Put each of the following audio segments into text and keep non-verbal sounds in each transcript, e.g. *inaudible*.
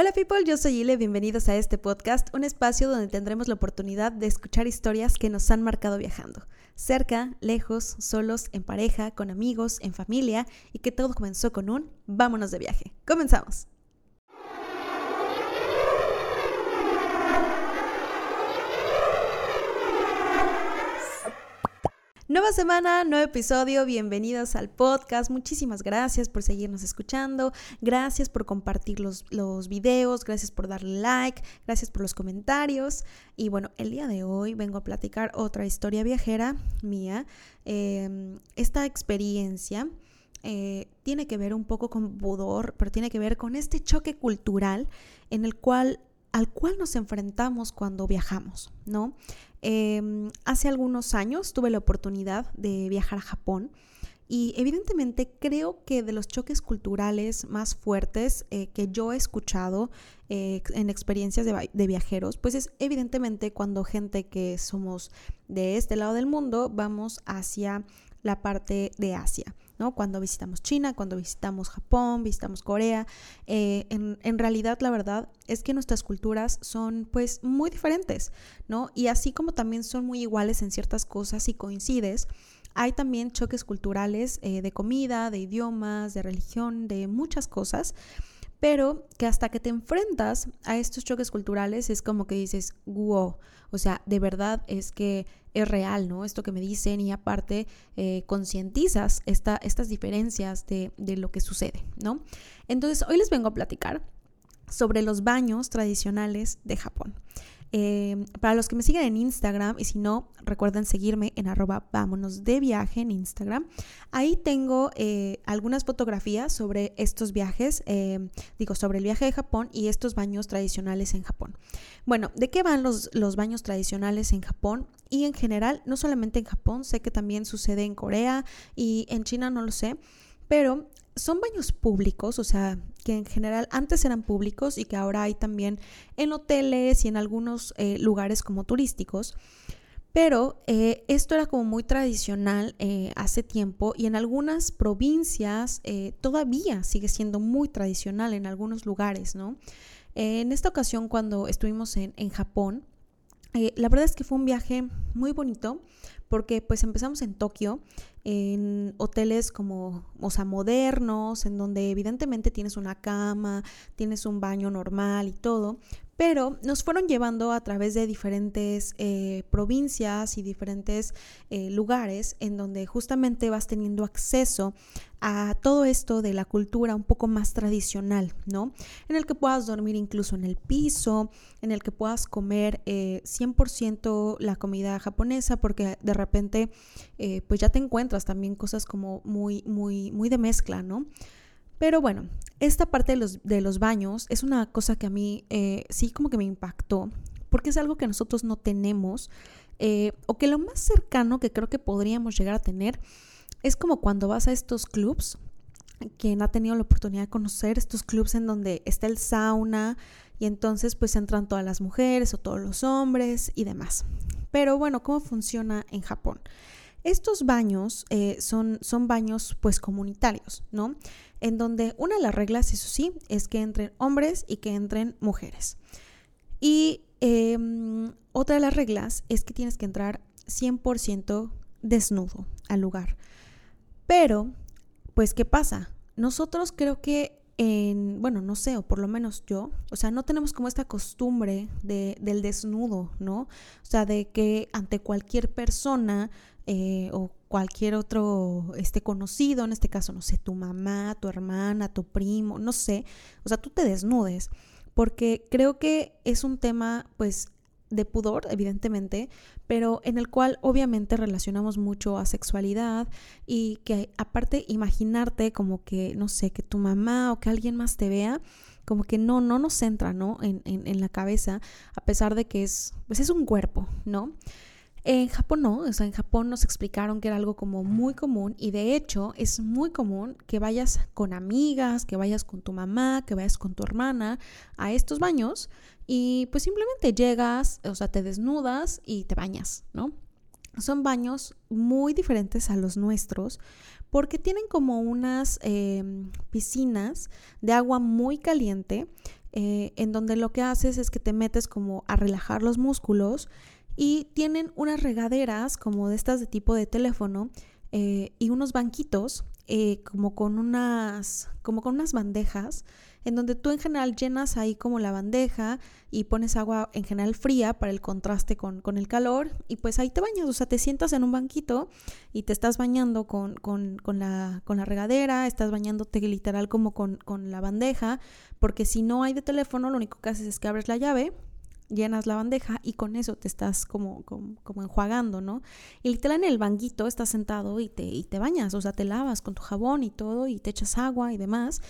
Hola people, yo soy Ile, bienvenidos a este podcast, un espacio donde tendremos la oportunidad de escuchar historias que nos han marcado viajando, cerca, lejos, solos, en pareja, con amigos, en familia y que todo comenzó con un vámonos de viaje. Comenzamos. Nueva semana, nuevo episodio, bienvenidos al podcast. Muchísimas gracias por seguirnos escuchando, gracias por compartir los, los, videos, gracias por darle like, gracias por los comentarios. Y bueno, el día de hoy vengo a platicar otra historia viajera mía. Em, esta experiencia eh, tiene que ver un poco con pudor, pero tiene que ver con este choque cultural en el cual al cual nos enfrentamos cuando viajamos, ¿no? Em, hace algunos años tuve la oportunidad de viajar a Japón y evidentemente creo que de los choques culturales más fuertes eh, que yo he escuchado eh, en experiencias de, de, viajeros, pues es evidentemente cuando gente que somos de este lado del mundo vamos hacia la parte de Asia. Cuando visitamos China, cuando visitamos Japón, visitamos Corea, eh, en, realidad la verdad es que nuestras culturas son pues muy diferentes, ¿no? Y así como también son muy iguales en ciertas cosas y coincides, hay también choques culturales eh, de comida, de idiomas, de religión, de muchas cosas pero que hasta que te enfrentas a estos choques culturales es como que dices, wow, o sea, de verdad es que es real, ¿no? Esto que me dicen y aparte eh, concientizas esta, estas diferencias de, de lo que sucede, ¿no? Entonces, hoy les vengo a platicar sobre los baños tradicionales de Japón. Eh, para los que me siguen en Instagram, y si no, recuerden seguirme en arroba vámonos de viaje en Instagram. Ahí tengo eh, algunas fotografías sobre estos viajes, eh, digo, sobre el viaje de Japón y estos baños tradicionales en Japón. Bueno, ¿de qué van los, los baños tradicionales en Japón? Y en general, no solamente en Japón, sé que también sucede en Corea y en China no lo sé, pero son baños públicos, o sea, que en general antes eran públicos y que ahora hay también en hoteles y en algunos eh, lugares como turísticos. Pero eh, esto era como muy tradicional eh, hace tiempo y en algunas provincias todavía sigue siendo muy tradicional en algunos lugares, ¿no? en esta ocasión cuando estuvimos en, en Japón, la verdad es que fue un viaje muy bonito porque pues empezamos en Tokio, en hoteles como, o modernos, en donde evidentemente tienes una cama, tienes un baño normal y todo, pero nos fueron llevando a través de diferentes eh, provincias y diferentes eh, lugares en donde justamente vas teniendo acceso a todo esto de la cultura un poco más tradicional, ¿no? En el que puedas dormir incluso en el piso, en el que puedas comer 100% eh, la comida japonesa, porque de repente pues ya te encuentras también cosas como muy, muy, muy de mezcla, ¿no? Pero bueno, esta parte de los, de los baños es una cosa que a mí eh, sí como que me impactó, porque es algo que nosotros no tenemos, eh, o que lo más cercano que creo que podríamos llegar a tener es como cuando vas a estos clubs, quien ha tenido la oportunidad de conocer estos clubs en donde está el sauna y entonces pues entran todas las mujeres o todos los hombres y demás. Pero bueno, ¿cómo funciona en Japón? Estos baños eh, son, baños pues comunitarios, ¿no? En donde una de las reglas, eso sí, es que entren hombres y que entren mujeres. Y em, otra de las reglas es que tienes que entrar 100% desnudo al lugar. Pero, pues, ¿qué pasa? Nosotros creo que en, bueno, no sé, o por lo menos yo, o sea, no tenemos como esta costumbre de, del desnudo, ¿no? O sea, de que ante cualquier persona eh, o cualquier otro este, conocido, en este caso, no sé, tu mamá, tu hermana, tu primo, no sé, o sea, tú te desnudes, porque creo que es un tema, pues, de pudor, evidentemente, pero en el cual obviamente relacionamos mucho a sexualidad y que aparte imaginarte como que, no sé, que tu mamá o que alguien más te vea, como que no, no nos entra, ¿no? En, en, en la cabeza, a pesar de que es, pues es un cuerpo, ¿no? En Japón no, o sea, en Japón nos explicaron que era algo como muy común y de hecho es muy común que vayas con amigas, que vayas con tu mamá, que vayas con tu hermana a estos baños y pues simplemente llegas, o sea, te desnudas y te bañas, ¿no? Son baños muy diferentes a los nuestros porque tienen como unas em, piscinas de agua muy caliente eh, en donde lo que haces es que te metes como a relajar los músculos y tienen unas regaderas como de estas de tipo de teléfono eh, y unos banquitos eh, como con unas como con unas bandejas en donde tú en general llenas ahí como la bandeja y pones agua en general fría para el contraste con, el calor y pues ahí te bañas, o sea, te sientas en un banquito y te estás bañando con, con, la, con la regadera, estás bañándote literal como con, con la bandeja, porque si no hay de teléfono, lo único que haces es que abres la llave llenas la bandeja y con eso te estás como, como, enjuagando, ¿no? Y literal en el banquito estás sentado y te, y te bañas, o sea, te lavas con tu jabón y todo y te echas agua y demás,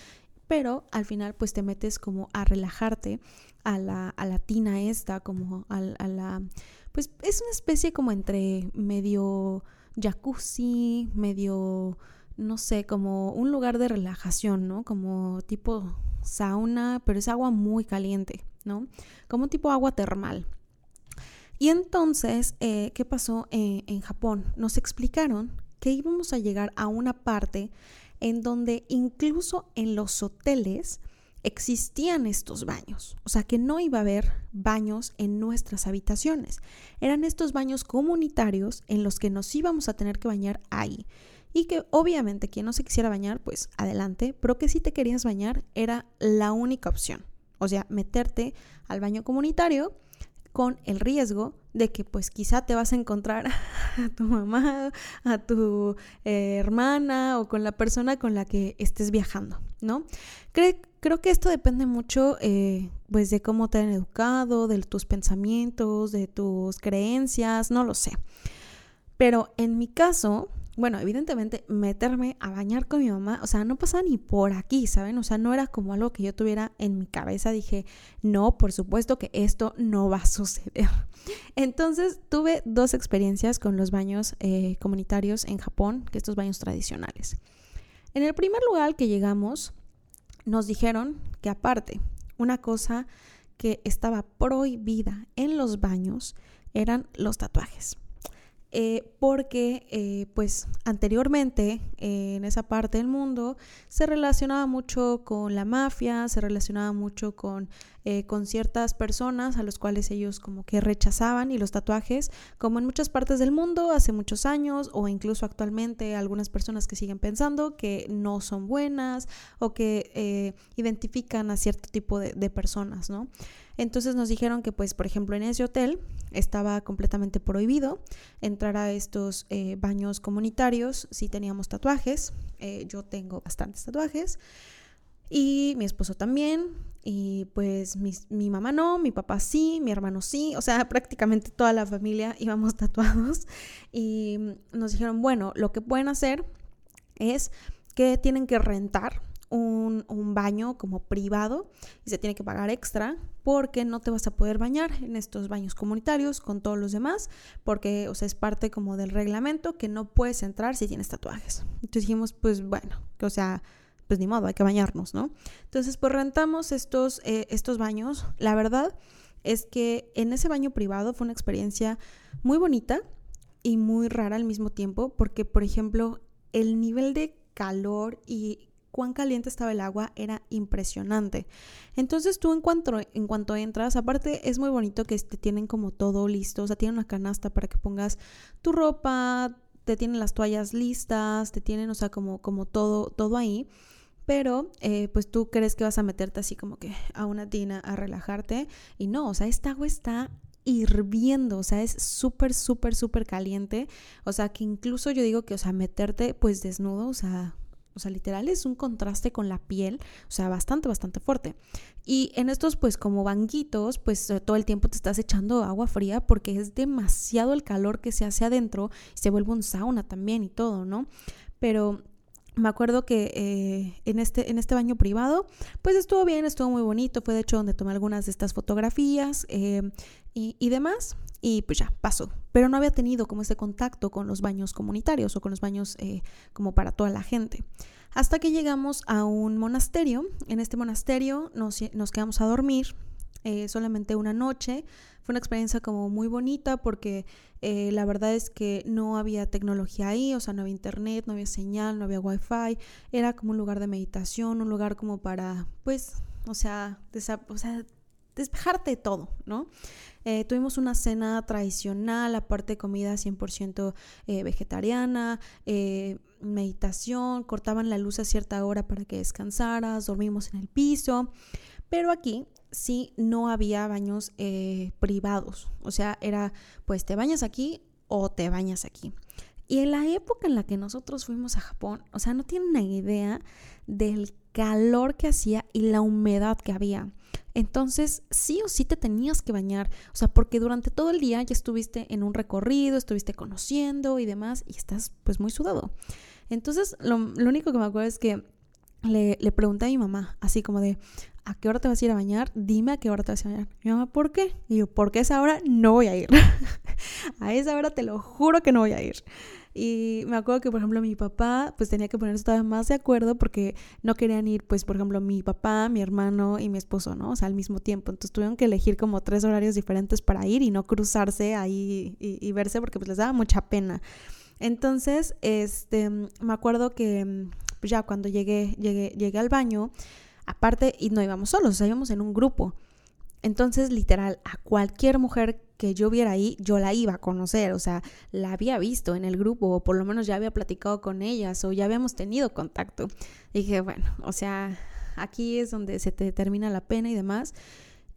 pero al final pues te metes como a relajarte a la, a la tina esta, como a, la... Pues es una especie como entre medio jacuzzi, medio no sé, como un lugar de relajación, ¿no? Como tipo sauna, pero es agua muy caliente, ¿no? Como tipo agua termal. Y entonces, eh, ¿qué pasó eh, en Japón? Nos explicaron que íbamos a llegar a una parte en donde incluso en los hoteles existían estos baños. O sea, que no iba a haber baños en nuestras habitaciones. Eran estos baños comunitarios en los que nos íbamos a tener que bañar ahí y que obviamente quien no se quisiera bañar, pues adelante, pero que si te querías bañar era la única opción. O sea, meterte al baño comunitario con el riesgo de que pues quizá te vas a encontrar *laughs* a tu mamá, a tu eh, hermana o con la persona con la que estés viajando, ¿no? creo que esto depende mucho eh, pues de cómo te han educado, de tus pensamientos, de tus creencias, no lo sé. Pero en mi caso, bueno, evidentemente meterme a bañar con mi mamá, o sea, no pasa ni por aquí, ¿saben? O sea, no era como algo que yo tuviera en mi cabeza. Dije, no, por supuesto que esto no va a suceder. *laughs* Entonces tuve dos experiencias con los baños eh, comunitarios en Japón, que estos baños tradicionales. En el primer lugar que llegamos, nos dijeron que aparte, una cosa que estaba prohibida en los baños eran los tatuajes. Eh, porque eh, pues anteriormente eh, en esa parte del mundo se relacionaba mucho con la mafia, se relacionaba mucho con, con ciertas personas a los cuales ellos como que rechazaban y los tatuajes, como en muchas partes del mundo hace muchos años o incluso actualmente algunas personas que siguen pensando que no son buenas o que identifican a cierto tipo de, personas, ¿no? Entonces nos dijeron que, pues, por ejemplo, en ese hotel estaba completamente prohibido entrar a estos eh, baños comunitarios si teníamos tatuajes. Eh, yo tengo bastantes tatuajes y mi esposo también. Y pues mi, mi, mamá no, mi papá sí, mi hermano sí, o sea, *laughs* prácticamente toda la familia íbamos *laughs* tatuados. Y nos dijeron, bueno, lo que pueden hacer es que tienen que rentar un, baño como privado y se tiene que pagar extra porque no te vas a poder bañar en estos baños comunitarios con todos los demás porque, o sea, es parte como del reglamento que no puedes entrar si tienes tatuajes. Entonces dijimos, pues bueno, que o sea, pues ni modo, hay que bañarnos, ¿no? Entonces, pues rentamos estos, eh, estos baños. La verdad es que en ese baño privado fue una experiencia muy bonita y muy rara al mismo tiempo porque, por ejemplo, el nivel de calor y cuán caliente estaba el agua era impresionante. Entonces tú en cuanto, en cuanto entras, aparte es muy bonito que te tienen como todo listo, o sea, tienen una canasta para que pongas tu ropa, te tienen las toallas listas, te tienen, o sea, como, como todo, todo ahí. Pero eh, pues tú crees que vas a meterte así como que a una tina a relajarte y no, o sea, esta agua está hirviendo, o sea, es súper, súper, súper caliente, o sea, que incluso yo digo que, o sea, meterte pues desnudo, o sea, o sea, literal es un contraste con la piel, o sea, bastante, bastante fuerte. Y en estos, pues como banquitos, pues todo el tiempo te estás echando agua fría porque es demasiado el calor que se hace adentro y se vuelve un sauna también y todo, ¿no? Pero me acuerdo que eh, en, este, en este baño privado, pues estuvo bien, estuvo muy bonito, fue de hecho donde tomé algunas de estas fotografías eh, y, y demás y pues ya pasó. Pero no había tenido como ese contacto con los baños comunitarios o con los baños eh, como para toda la gente. Hasta que llegamos a un monasterio. En este monasterio nos, nos quedamos a dormir eh, solamente una noche. Fue una experiencia como muy bonita porque eh, la verdad es que no había tecnología ahí, o sea, no había internet, no había señal, no había wifi. Era como un lugar de meditación, un lugar como para, pues, o sea, o sea despejarte de todo, ¿no? Eh, tuvimos una cena tradicional, aparte comida 100% eh, vegetariana, meditación, cortaban la luz a cierta hora para que descansaras, dormimos en el piso, pero aquí sí no había baños privados, o sea, era pues te bañas aquí o te bañas aquí. Y en la época en la que nosotros fuimos a Japón, o sea, no tienen una idea del calor que hacía y la humedad que había. Entonces, sí o sí te tenías que bañar, o sea, porque durante todo el día ya estuviste en un recorrido, estuviste conociendo y demás, y estás pues muy sudado. Entonces, lo, único que me acuerdo es que le, le, pregunté a mi mamá, así como de, ¿a qué hora te vas a ir a bañar? Dime a qué hora te vas a bañar. Mi mamá, ¿por qué? Y yo, porque a esa hora no voy a ir. *laughs* a esa hora te lo juro que no voy a ir. Y me acuerdo que, por ejemplo, mi papá, pues tenía que ponerse todavía más de acuerdo porque no querían ir, pues, por ejemplo, mi papá, mi hermano y mi esposo, ¿no? O sea, al mismo tiempo. Entonces tuvieron que elegir como tres horarios diferentes para ir y no cruzarse ahí y, verse porque pues les daba mucha pena. Entonces, este, me acuerdo que pues, ya cuando llegué, llegué, llegué al baño, aparte, y no íbamos solos, o íbamos en un grupo. Entonces, literal, a cualquier mujer que yo viera ahí, yo la iba a conocer, o sea, la había visto en el grupo, o por lo menos ya había platicado con ellas, o ya habíamos tenido contacto. dije, bueno, o sea, aquí es donde se te determina la pena y demás.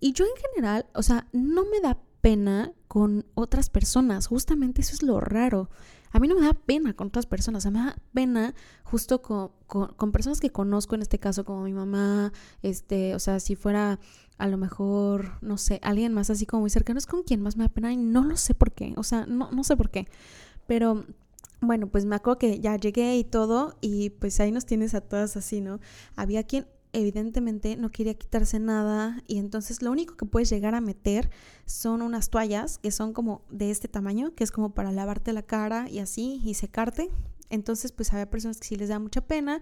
Y yo en general, o sea, no me da pena con otras personas, justamente eso es lo raro. A mí no me da pena con otras personas, o sea, me da pena justo con, con, personas que conozco, en este caso como mi mamá, este, o sea, si fuera a lo mejor, no sé, alguien más así como muy cercano, es con quien más me da pena y no lo sé por qué, o sea, no, no sé por qué, pero bueno, pues me acuerdo que ya llegué y todo y pues ahí nos tienes a todas así, ¿no? Había quien evidentemente no quería quitarse nada y entonces lo único que puedes llegar a meter son unas toallas que son como de este tamaño, que es como para lavarte la cara y así y secarte. Entonces pues había personas que sí les da mucha pena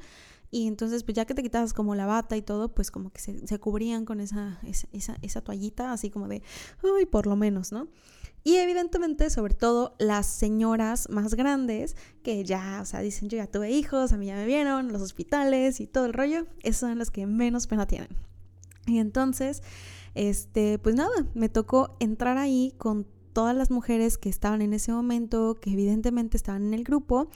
y entonces, pues ya que te quitabas como la bata y todo, pues como que se, cubrían con esa, esa, esa, toallita, así como de, uy, por lo menos, ¿no? Y evidentemente, sobre todo, las señoras más grandes, que ya, o sea, dicen, yo ya tuve hijos, a mí ya me vieron, los hospitales y todo el rollo, esas son las que menos pena tienen. Y entonces, este, pues nada, me tocó entrar ahí con todas las mujeres que estaban en ese momento, que evidentemente estaban en el grupo,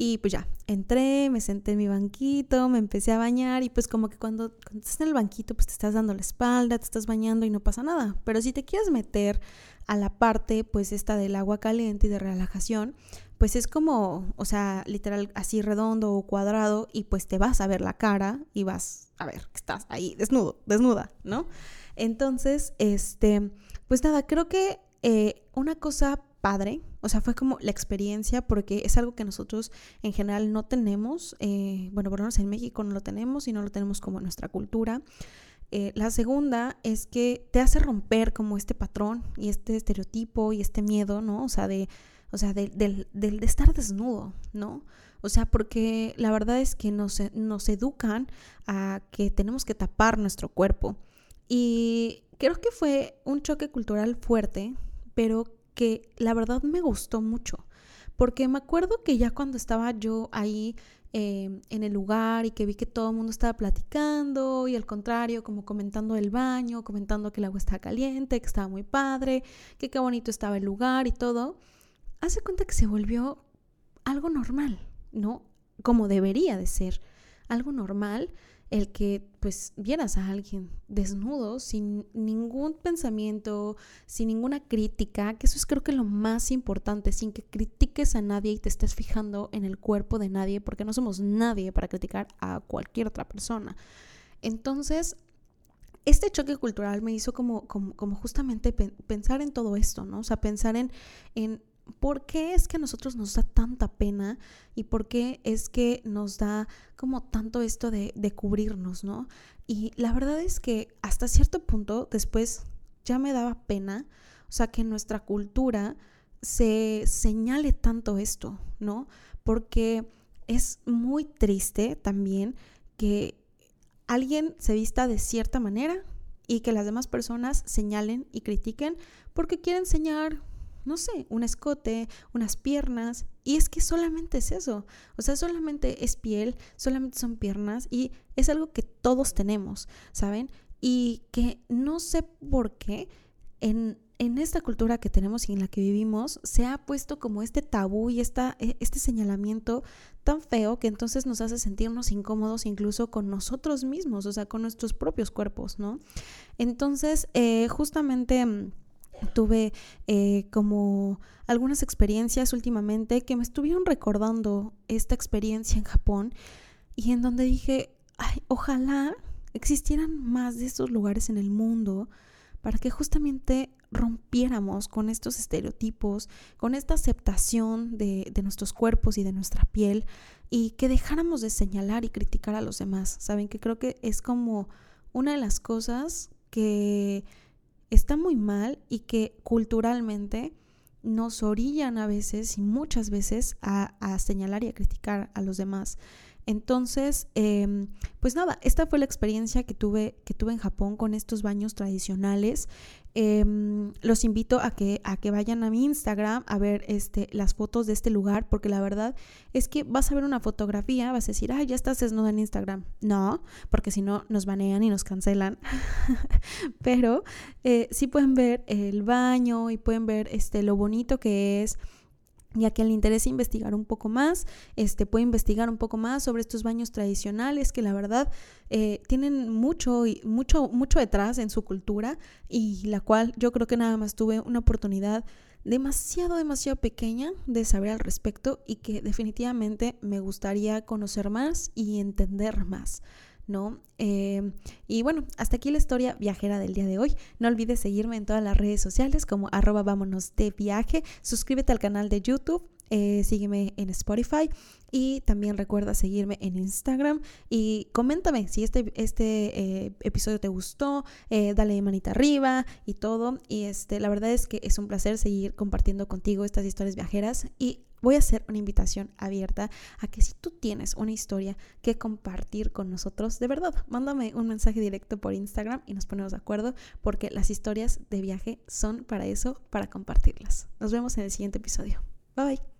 y pues ya, entré, me senté en mi banquito, me empecé a bañar y pues como que cuando, estás en el banquito pues te estás dando la espalda, te estás bañando y no pasa nada. Pero si te quieres meter a la parte pues esta del agua caliente y de relajación, pues es como, o sea, literal así redondo o cuadrado y pues te vas a ver la cara y vas a ver que estás ahí desnudo, desnuda, ¿no? Entonces, este, pues nada, creo que eh, una cosa padre, o sea, fue como la experiencia porque es algo que nosotros en general no tenemos, eh, bueno, por lo menos en México no lo tenemos y no lo tenemos como nuestra cultura. Eh, la segunda es que te hace romper como este patrón y este estereotipo y este miedo, ¿no? O sea, de, o sea, de, de estar desnudo, ¿no? O sea, porque la verdad es que nos, nos educan a que tenemos que tapar nuestro cuerpo. Y creo que fue un choque cultural fuerte, pero que la verdad me gustó mucho, porque me acuerdo que ya cuando estaba yo ahí em, en el lugar y que vi que todo el mundo estaba platicando y al contrario, como comentando el baño, comentando que el agua estaba caliente, que estaba muy padre, que qué bonito estaba el lugar y todo, hace cuenta que se volvió algo normal, ¿no? Como debería de ser, algo normal el que pues vieras a alguien desnudo sin ningún pensamiento, sin ninguna crítica, que eso es creo que lo más importante, sin que critiques a nadie y te estés fijando en el cuerpo de nadie, porque no somos nadie para criticar a cualquier otra persona. Entonces, este choque cultural me hizo como, como, justamente pensar en todo esto, ¿no? O sea, pensar en, en ¿por qué es que a nosotros nos da tanta pena y por qué es que nos da como tanto esto de, cubrirnos, ¿no? Y la verdad es que hasta cierto punto después ya me daba pena, o sea, que en nuestra cultura se señale tanto esto, ¿no? Porque es muy triste también que alguien se vista de cierta manera y que las demás personas señalen y critiquen porque quieren enseñar no sé, un escote, unas piernas. Y es que solamente es eso. O sea, solamente es piel, solamente son piernas y es algo que todos tenemos, ¿saben? Y que no sé por qué en, en esta cultura que tenemos y en la que vivimos se ha puesto como este tabú y esta, e, este señalamiento tan feo que entonces nos hace sentirnos incómodos incluso con nosotros mismos, o sea, con nuestros propios cuerpos, ¿no? Entonces, eh, justamente mm, tuve eh, como algunas experiencias últimamente que me estuvieron recordando esta experiencia en Japón y en donde dije, Ay, ojalá existieran más de estos lugares en el mundo para que justamente rompiéramos con estos estereotipos, con esta aceptación de, nuestros cuerpos y de nuestra piel y que dejáramos de señalar y criticar a los demás. Saben que creo que es como una de las cosas que está muy mal y que culturalmente nos orillan a veces y muchas veces a, a señalar y a criticar a los demás. Entonces, em, pues nada, esta fue la experiencia que tuve, que tuve en Japón con estos baños tradicionales. Em, los invito a que, a que vayan a mi Instagram a ver este, las fotos de este lugar, porque la verdad es que vas a ver una fotografía, vas a decir, ay, ya estás desnuda en Instagram. No, porque si no nos banean y nos cancelan. *laughs* Pero eh, sí pueden ver el baño y pueden ver este, lo bonito que es y a quien le interese investigar un poco más, este, puede investigar un poco más sobre estos baños tradicionales que la verdad eh, tienen mucho, mucho, mucho detrás en su cultura y la cual yo creo que nada más tuve una oportunidad demasiado, demasiado pequeña de saber al respecto y que definitivamente me gustaría conocer más y entender más. ¿No? Em, y bueno, hasta aquí la historia viajera del día de hoy. No olvides seguirme en todas las redes sociales como arroba vámonos de viaje. Suscríbete al canal de YouTube. Eh, sígueme en Spotify y también recuerda seguirme en Instagram y coméntame si este, este eh, episodio te gustó, eh, dale manita arriba y todo. Y este, la verdad es que es un placer seguir compartiendo contigo estas historias viajeras y voy a hacer una invitación abierta a que si tú tienes una historia que compartir con nosotros, de verdad, mándame un mensaje directo por Instagram y nos ponemos de acuerdo porque las historias de viaje son para eso, para compartirlas. Nos vemos en el siguiente episodio. Bye bye.